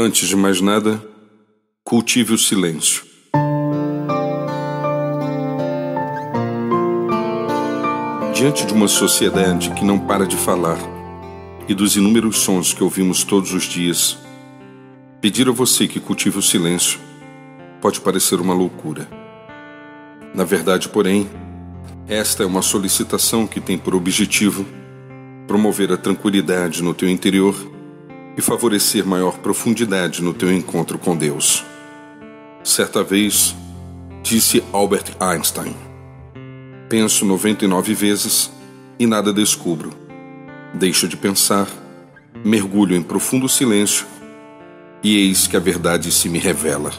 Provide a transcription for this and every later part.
Antes de mais nada, cultive o silêncio. Diante de uma sociedade que não para de falar e dos inúmeros sons que ouvimos todos os dias, pedir a você que cultive o silêncio pode parecer uma loucura. Na verdade, porém, esta é uma solicitação que tem por objetivo promover a tranquilidade no teu interior e favorecer maior profundidade no teu encontro com Deus. Certa vez, disse Albert Einstein: Penso 99 vezes e nada descubro. Deixo de pensar, mergulho em profundo silêncio e eis que a verdade se me revela.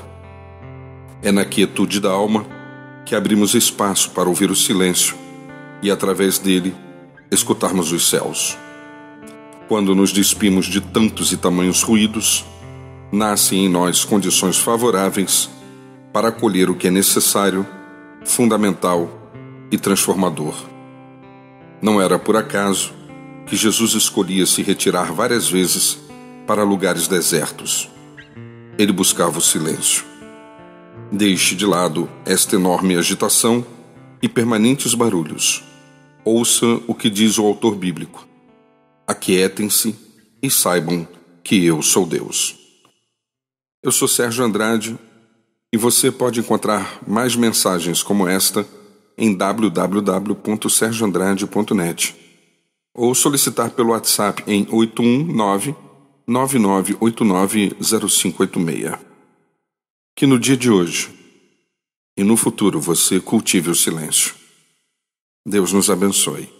É na quietude da alma que abrimos espaço para ouvir o silêncio e, através dele, escutarmos os céus. Quando nos despimos de tantos e tamanhos ruídos, nascem em nós condições favoráveis para acolher o que é necessário, fundamental e transformador. Não era por acaso que Jesus escolhia se retirar várias vezes para lugares desertos. Ele buscava o silêncio. Deixe de lado esta enorme agitação e permanentes barulhos. Ouça o que diz o autor bíblico aquietem-se e saibam que eu sou Deus. Eu sou Sérgio Andrade e você pode encontrar mais mensagens como esta em www.sergioandrade.net ou solicitar pelo WhatsApp em 819 99890586. Que no dia de hoje e no futuro você cultive o silêncio. Deus nos abençoe.